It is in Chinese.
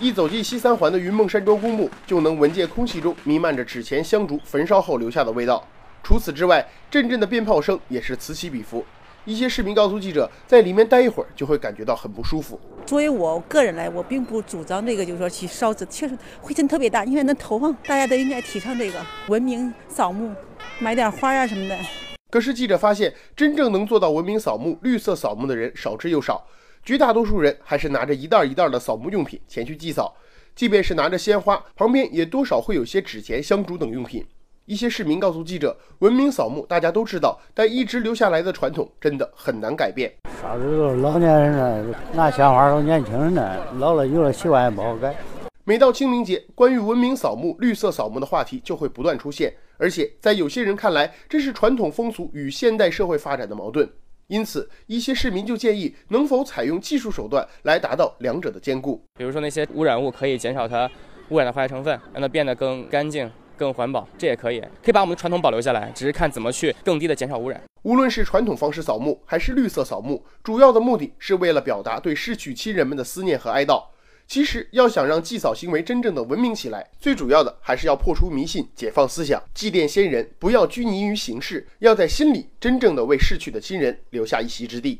一走进西三环的云梦山庄公墓，就能闻见空气中弥漫着纸钱香烛焚烧后留下的味道。除此之外，阵阵的鞭炮声也是此起彼伏。一些市民告诉记者，在里面待一会儿就会感觉到很不舒服。作为我个人来，我并不主张这个，就是说去烧纸，确实灰尘特别大，因为那头发，大家都应该提倡这个文明扫墓，买点花呀什么的。可是记者发现，真正能做到文明扫墓、绿色扫墓的人少之又少，绝大多数人还是拿着一袋一袋的扫墓用品前去祭扫，即便是拿着鲜花，旁边也多少会有些纸钱、香烛等用品。一些市民告诉记者：“文明扫墓，大家都知道，但一直留下来的传统真的很难改变。烧纸都是老年人呢，拿鲜花都年轻人呢，老了有了习惯也不好改。”每到清明节，关于文明扫墓、绿色扫墓的话题就会不断出现，而且在有些人看来，这是传统风俗与现代社会发展的矛盾。因此，一些市民就建议，能否采用技术手段来达到两者的兼顾？比如说，那些污染物可以减少它污染的化学成分，让它变得更干净。更环保，这也可以，可以把我们的传统保留下来，只是看怎么去更低的减少污染。无论是传统方式扫墓，还是绿色扫墓，主要的目的是为了表达对逝去亲人们的思念和哀悼。其实，要想让祭扫行为真正的文明起来，最主要的还是要破除迷信，解放思想，祭奠先人，不要拘泥于形式，要在心里真正的为逝去的亲人留下一席之地。